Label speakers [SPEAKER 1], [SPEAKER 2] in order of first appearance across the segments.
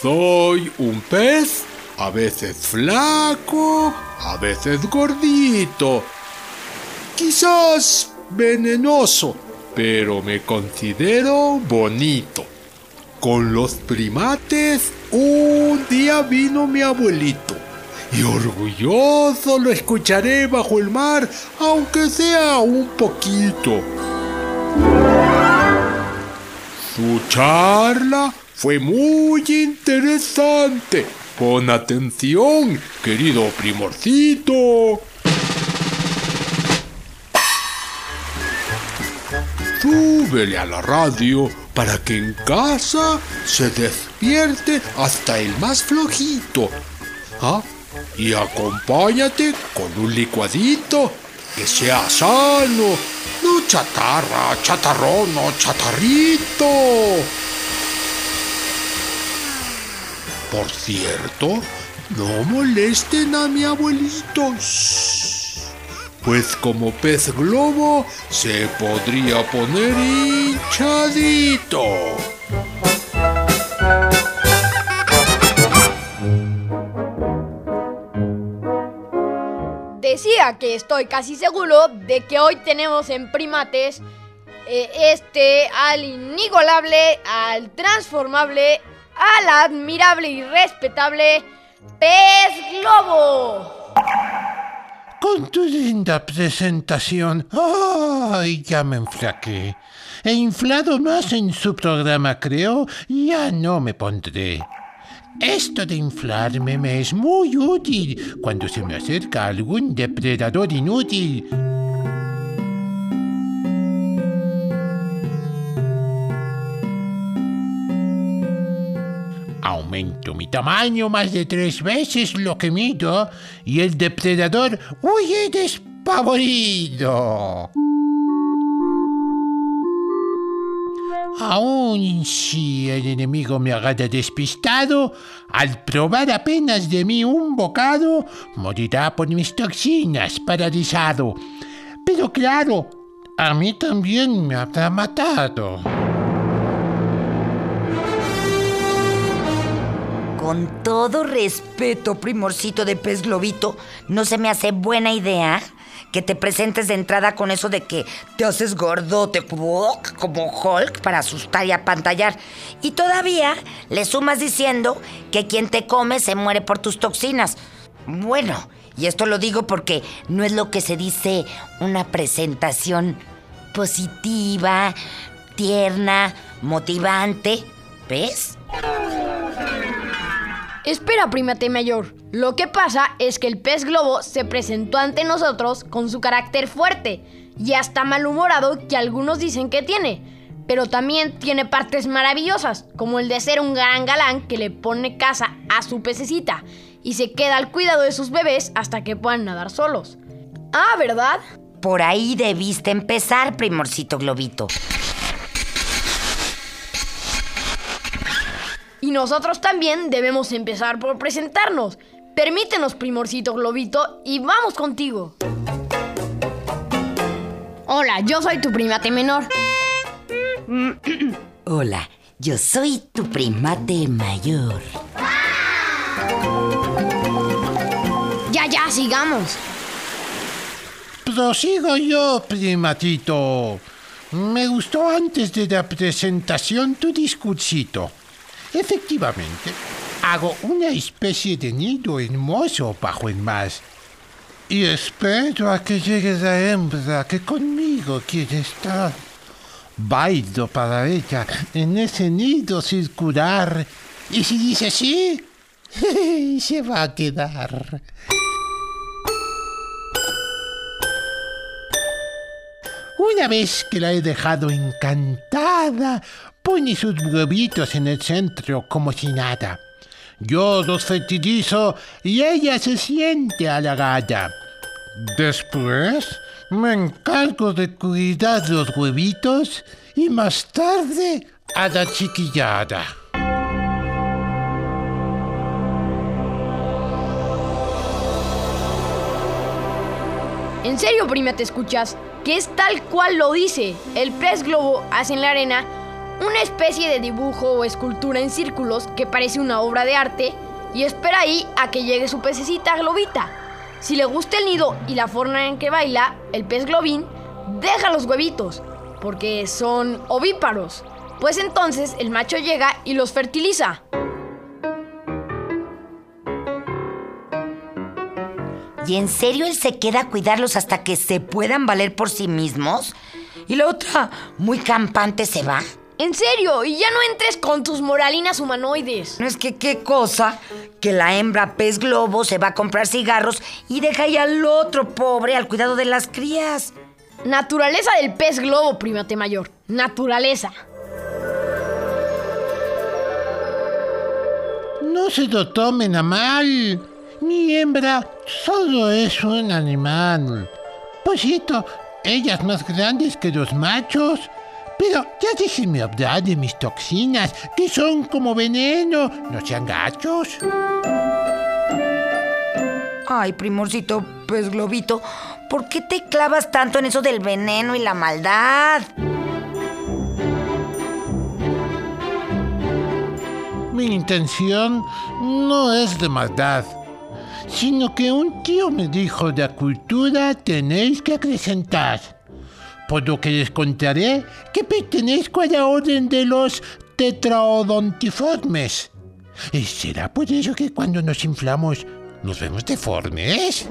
[SPEAKER 1] Soy un pez, a veces flaco, a veces gordito, quizás venenoso, pero me considero bonito. Con los primates un día vino mi abuelito y orgulloso lo escucharé bajo el mar, aunque sea un poquito. Su charla fue muy interesante. Pon atención, querido primorcito. Súbele a la radio para que en casa se despierte hasta el más flojito. ¿Ah? Y acompáñate con un licuadito que sea sano. Chatarra, chatarrón, no chatarrito. Por cierto, no molesten a mi abuelito. Pues como pez globo se podría poner hinchadito.
[SPEAKER 2] Que estoy casi seguro de que hoy tenemos en primates eh, este al inigualable, al transformable, al admirable y respetable pez globo.
[SPEAKER 3] Con tu linda presentación. ¡Ay! Ya me enflaqué. He inflado más en su programa, creo. Ya no me pondré. Esto de inflarme me es muy útil cuando se me acerca algún depredador inútil. Aumento mi tamaño más de tres veces lo que mido y el depredador huye despavorido. Aun si el enemigo me agarra despistado, al probar apenas de mí un bocado, morirá por mis toxinas paralizado. Pero claro, a mí también me habrá matado.
[SPEAKER 4] Con todo respeto, primorcito de pez globito, no se me hace buena idea que te presentes de entrada con eso de que te haces gordote como Hulk para asustar y apantallar. Y todavía le sumas diciendo que quien te come se muere por tus toxinas. Bueno, y esto lo digo porque no es lo que se dice una presentación positiva, tierna, motivante. ¿Ves?
[SPEAKER 2] Espera, primate mayor. Lo que pasa es que el pez globo se presentó ante nosotros con su carácter fuerte y hasta malhumorado que algunos dicen que tiene. Pero también tiene partes maravillosas, como el de ser un gran galán que le pone casa a su pececita y se queda al cuidado de sus bebés hasta que puedan nadar solos. Ah, ¿verdad?
[SPEAKER 4] Por ahí debiste empezar, primorcito globito.
[SPEAKER 2] Y nosotros también debemos empezar por presentarnos. Permítenos, primorcito globito, y vamos contigo. Hola, yo soy tu primate menor.
[SPEAKER 4] Hola, yo soy tu primate mayor.
[SPEAKER 2] Ya, ya, sigamos.
[SPEAKER 3] Prosigo yo, primatito. Me gustó antes de la presentación tu discursito. Efectivamente, hago una especie de nido hermoso bajo el mar. Y espero a que llegue la hembra que conmigo quiere estar. Bailo para ella en ese nido circular. Y si dice sí, se va a quedar. Una vez que la he dejado encantada, pone sus huevitos en el centro como si nada. Yo los fertilizo y ella se siente halagada. Después me encargo de cuidar los huevitos y más tarde a la chiquillada.
[SPEAKER 2] En serio, prima, te escuchas, que es tal cual lo dice. El pez globo hace en la arena una especie de dibujo o escultura en círculos que parece una obra de arte y espera ahí a que llegue su pececita globita. Si le gusta el nido y la forma en que baila, el pez globín deja los huevitos, porque son ovíparos. Pues entonces el macho llega y los fertiliza.
[SPEAKER 4] ¿Y en serio él se queda a cuidarlos hasta que se puedan valer por sí mismos? ¿Y la otra, muy campante, se va?
[SPEAKER 2] En serio, y ya no entres con tus moralinas humanoides.
[SPEAKER 4] No es que qué cosa que la hembra pez globo se va a comprar cigarros y deja ahí al otro pobre al cuidado de las crías.
[SPEAKER 2] Naturaleza del pez globo, primate mayor. Naturaleza.
[SPEAKER 3] No se lo tomen a mal. Mi hembra solo es un animal. Por cierto, ella es más grande que los machos. Pero ya déjenme hablar de mis toxinas, que son como veneno. No sean gachos.
[SPEAKER 4] Ay, primorcito pez globito, ¿por qué te clavas tanto en eso del veneno y la maldad?
[SPEAKER 3] Mi intención no es de maldad, sino que un tío me dijo de cultura tenéis que acrecentar. Por lo que les contaré que pertenezco a la orden de los tetraodontiformes. ¿Y será por eso que cuando nos inflamos nos vemos deformes?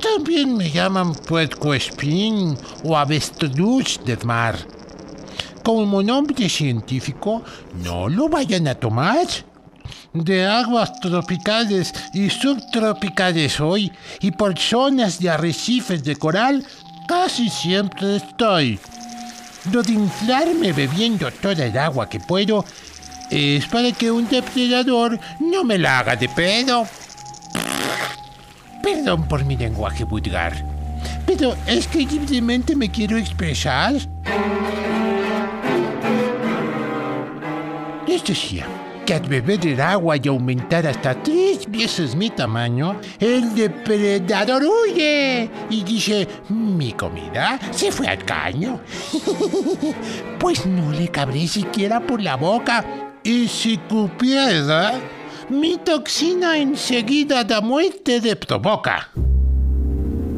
[SPEAKER 3] También me llaman puercoespín o avestruz del mar. Como nombre científico, no lo vayan a tomar. De aguas tropicales y subtropicales hoy y por zonas de arrecifes de coral casi siempre estoy. Lo de inflarme bebiendo toda el agua que puedo es para que un depredador no me la haga de pedo. Perdón por mi lenguaje vulgar, pero es que libremente me quiero expresar. Les decía que al beber el agua y aumentar hasta tres veces mi tamaño, el depredador huye y dice, mi comida se fue al caño. pues no le cabré siquiera por la boca. Y si cupiera, mi toxina enseguida da muerte de provoca.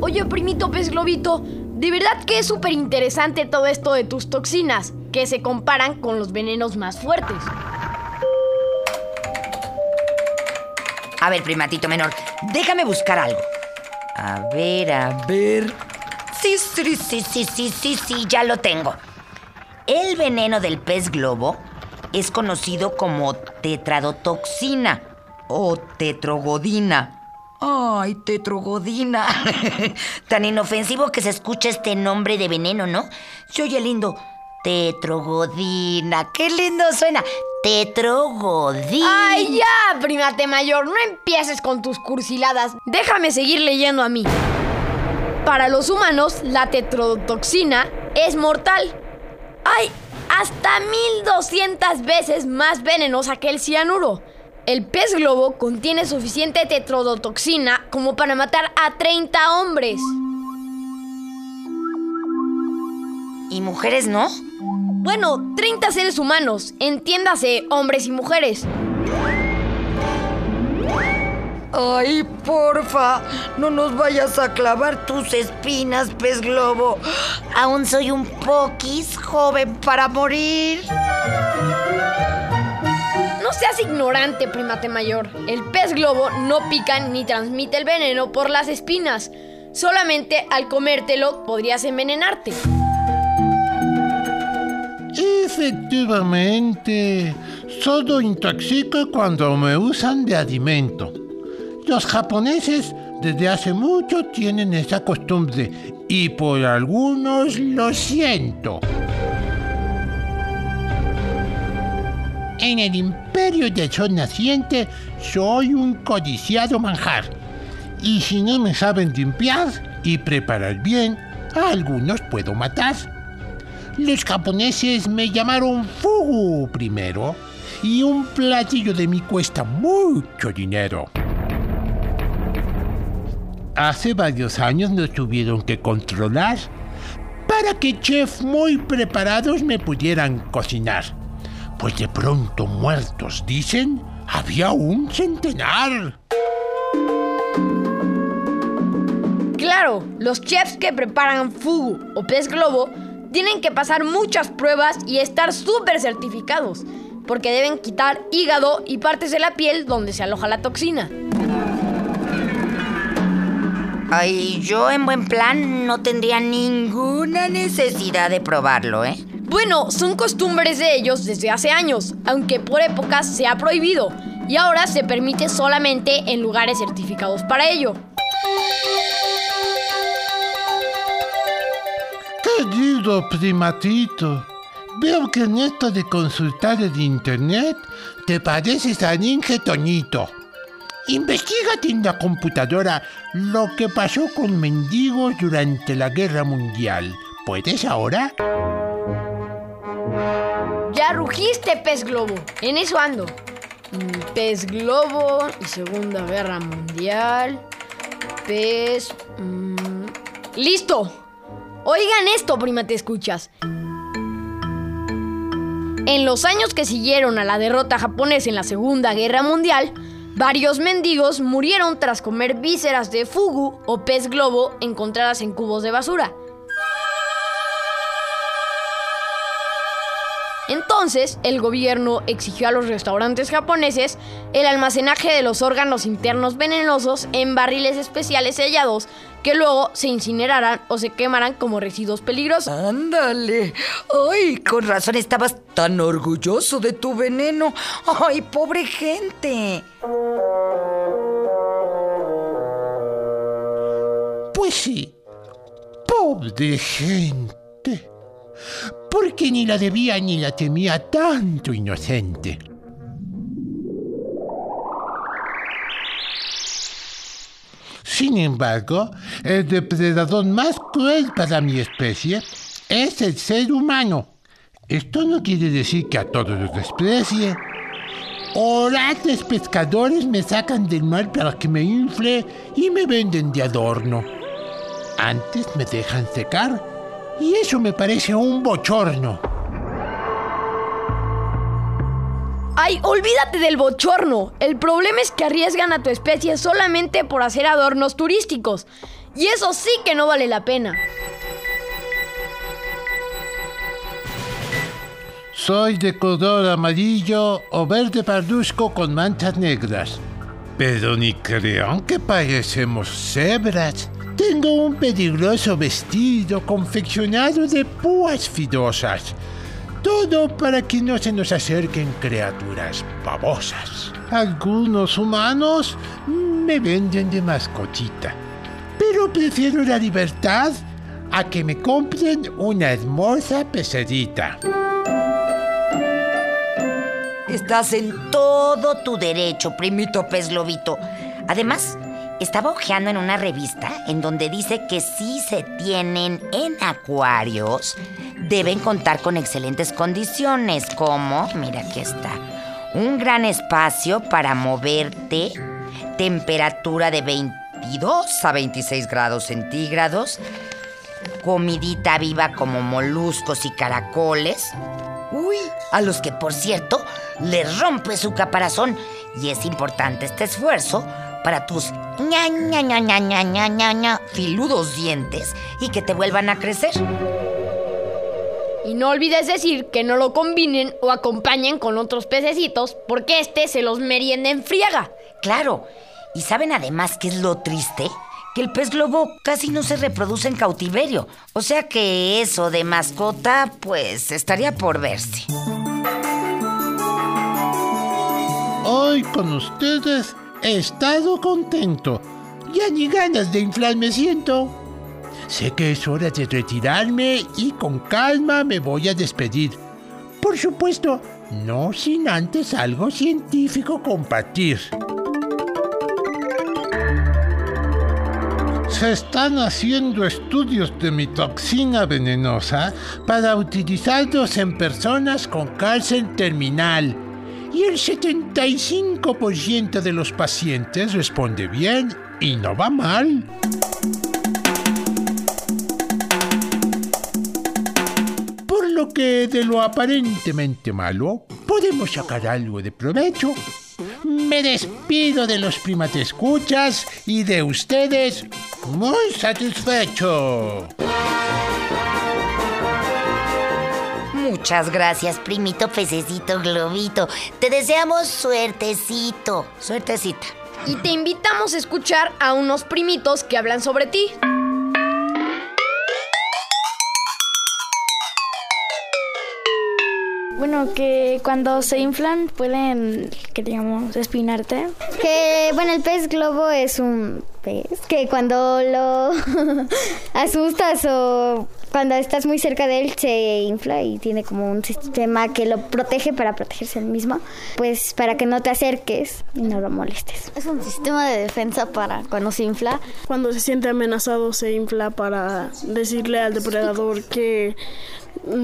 [SPEAKER 2] Oye, primito pez globito, de verdad que es súper interesante todo esto de tus toxinas, que se comparan con los venenos más fuertes.
[SPEAKER 4] A ver, primatito menor, déjame buscar algo. A ver, a ver. Sí, sí, sí, sí, sí, sí, sí, ya lo tengo. El veneno del pez globo es conocido como tetradotoxina o tetrogodina. Ay, tetrogodina. Tan inofensivo que se escucha este nombre de veneno, ¿no? Se oye lindo. Tetrogodina. Qué lindo suena. Tetrogodina.
[SPEAKER 2] ¡Ay, ya, primate mayor! No empieces con tus cursiladas. Déjame seguir leyendo a mí. Para los humanos, la tetrodotoxina es mortal. ¡Ay! Hasta 1200 veces más venenosa que el cianuro. El pez globo contiene suficiente tetrodotoxina como para matar a 30 hombres.
[SPEAKER 4] ¿Y mujeres no?
[SPEAKER 2] Bueno, 30 seres humanos, entiéndase, hombres y mujeres.
[SPEAKER 4] Ay, porfa, no nos vayas a clavar tus espinas, pez globo. Aún soy un poquis joven para morir.
[SPEAKER 2] No seas ignorante, primate mayor. El pez globo no pica ni transmite el veneno por las espinas. Solamente al comértelo podrías envenenarte.
[SPEAKER 3] Efectivamente, solo intoxico cuando me usan de alimento. Los japoneses desde hace mucho tienen esa costumbre y por algunos lo siento. En el imperio del sol naciente soy un codiciado manjar. Y si no me saben limpiar y preparar bien, a algunos puedo matar. Los japoneses me llamaron fugu primero y un platillo de mí cuesta mucho dinero. Hace varios años nos tuvieron que controlar para que chefs muy preparados me pudieran cocinar. Pues de pronto muertos, dicen, había un centenar.
[SPEAKER 2] Claro, los chefs que preparan fugu o pez globo tienen que pasar muchas pruebas y estar súper certificados, porque deben quitar hígado y partes de la piel donde se aloja la toxina.
[SPEAKER 4] Ay, yo en buen plan no tendría ninguna necesidad de probarlo, ¿eh?
[SPEAKER 2] Bueno, son costumbres de ellos desde hace años, aunque por épocas se ha prohibido y ahora se permite solamente en lugares certificados para ello.
[SPEAKER 3] Querido primatito, veo que en esto de consultar el internet te pareces a Ninja Toñito. Investígate en la computadora lo que pasó con mendigos durante la guerra mundial. ¿Puedes ahora?
[SPEAKER 2] Ya rugiste, pez globo. En eso ando. Mm, Pez globo y Segunda Guerra Mundial. Pez... mm, ¡Listo! Oigan esto, prima, te escuchas. En los años que siguieron a la derrota japonesa en la Segunda Guerra Mundial, varios mendigos murieron tras comer vísceras de fugu o pez globo encontradas en cubos de basura. Entonces, el gobierno exigió a los restaurantes japoneses el almacenaje de los órganos internos venenosos en barriles especiales sellados que luego se incineraran o se quemaran como residuos peligrosos.
[SPEAKER 4] Ándale. Ay, con razón estabas tan orgulloso de tu veneno. Ay, pobre gente.
[SPEAKER 3] Pues sí. Pobre gente. Porque ni la debía ni la temía tanto inocente. Sin embargo, el depredador más cruel para mi especie es el ser humano. Esto no quiere decir que a todos los desprecie. Orates pescadores me sacan del mar para que me infle y me venden de adorno. Antes me dejan secar y eso me parece un bochorno.
[SPEAKER 2] Ay, olvídate del bochorno. El problema es que arriesgan a tu especie solamente por hacer adornos turísticos. Y eso sí que no vale la pena.
[SPEAKER 3] Soy de color amarillo o verde parduzco con manchas negras. Pero ni crean que parecemos cebras. Tengo un peligroso vestido confeccionado de púas fidosas. Todo para que no se nos acerquen criaturas babosas. Algunos humanos me venden de mascotita. Pero prefiero la libertad a que me compren una hermosa pecerita.
[SPEAKER 4] Estás en todo tu derecho, primito pez lobito. Además, estaba hojeando en una revista en donde dice que si se tienen en acuarios, deben contar con excelentes condiciones, como, mira aquí está, un gran espacio para moverte, temperatura de 22 a 26 grados centígrados, comidita viva como moluscos y caracoles. Uy, a los que por cierto les rompe su caparazón y es importante este esfuerzo para tus ña, ña, ña, ña, ña, ña, ña, ña filudos dientes y que te vuelvan a crecer.
[SPEAKER 2] Y no olvides decir que no lo combinen o acompañen con otros pececitos porque este se los merienda en friega.
[SPEAKER 4] Claro. ¿Y saben además qué es lo triste? Que el pez globo casi no se reproduce en cautiverio. O sea que eso de mascota, pues estaría por verse.
[SPEAKER 3] Hoy con ustedes he estado contento. Ya ni ganas de inflar me siento. Sé que es hora de retirarme y con calma me voy a despedir. Por supuesto, no sin antes algo científico compartir. Se están haciendo estudios de mi toxina venenosa para utilizarlos en personas con cáncer terminal. Y el 75% de los pacientes responde bien y no va mal. Por lo que de lo aparentemente malo podemos sacar algo de provecho. Me despido de los primatescuchas y de ustedes muy satisfecho.
[SPEAKER 4] Muchas gracias, primito pececito globito. Te deseamos suertecito, suertecita.
[SPEAKER 2] Y te invitamos a escuchar a unos primitos que hablan sobre ti.
[SPEAKER 5] Bueno, que cuando se inflan pueden, que digamos, espinarte.
[SPEAKER 6] Que, bueno, el pez globo es un pez que cuando lo asustas o cuando estás muy cerca de él se infla y tiene como un sistema que lo protege para protegerse el mismo, pues para que no te acerques y no lo molestes.
[SPEAKER 5] Es un sistema de defensa para cuando se infla.
[SPEAKER 7] Cuando se siente amenazado se infla para decirle al depredador que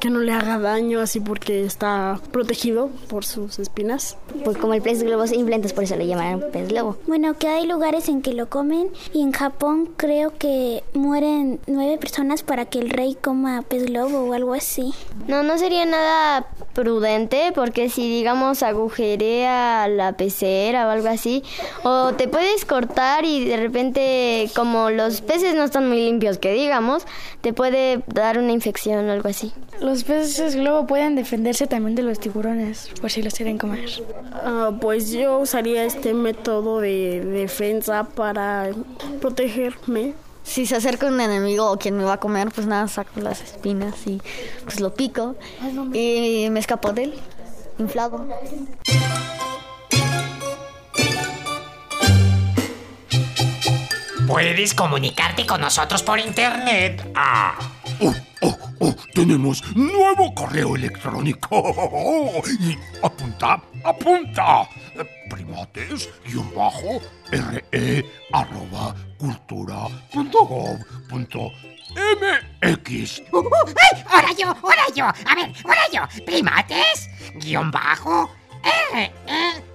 [SPEAKER 7] que no le haga daño así porque está protegido por sus espinas.
[SPEAKER 6] Pues como el pez globo se infla, entonces por eso le llaman pez globo.
[SPEAKER 8] Bueno, que hay lugares en que lo comen y en Japón creo que mueren nueve personas para que el rey coma pez globo o algo así.
[SPEAKER 6] No, no sería nada prudente porque si digamos agujerea la pecera o algo así, o te puedes cortar y de repente como los peces no están muy limpios que digamos, te puede dar una infección o algo así.
[SPEAKER 5] Los peces globo pueden defenderse también de los tiburones, por si los quieren comer.
[SPEAKER 7] Ah, pues yo usaría este método de defensa para protegerme.
[SPEAKER 5] Si se acerca un enemigo o quien me va a comer, pues nada, saco las espinas y pues lo pico y me escapo de él, inflado.
[SPEAKER 9] Puedes comunicarte con nosotros por internet. Ah.
[SPEAKER 1] Oh, oh, tenemos nuevo correo electrónico. Y apunta, apunta. Primates, guion bajo, re, arroba, cultura, punto.
[SPEAKER 10] ¡Ahora yo! ¡Ahora yo! A ver, ahora yo. Primates, guion bajo, re,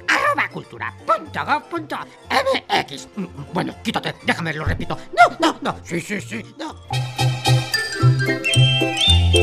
[SPEAKER 10] arroba cultura punto gov punto MX.
[SPEAKER 1] Bueno, quítate, déjame, lo repito. No, no, no. Sí, sí, sí, no.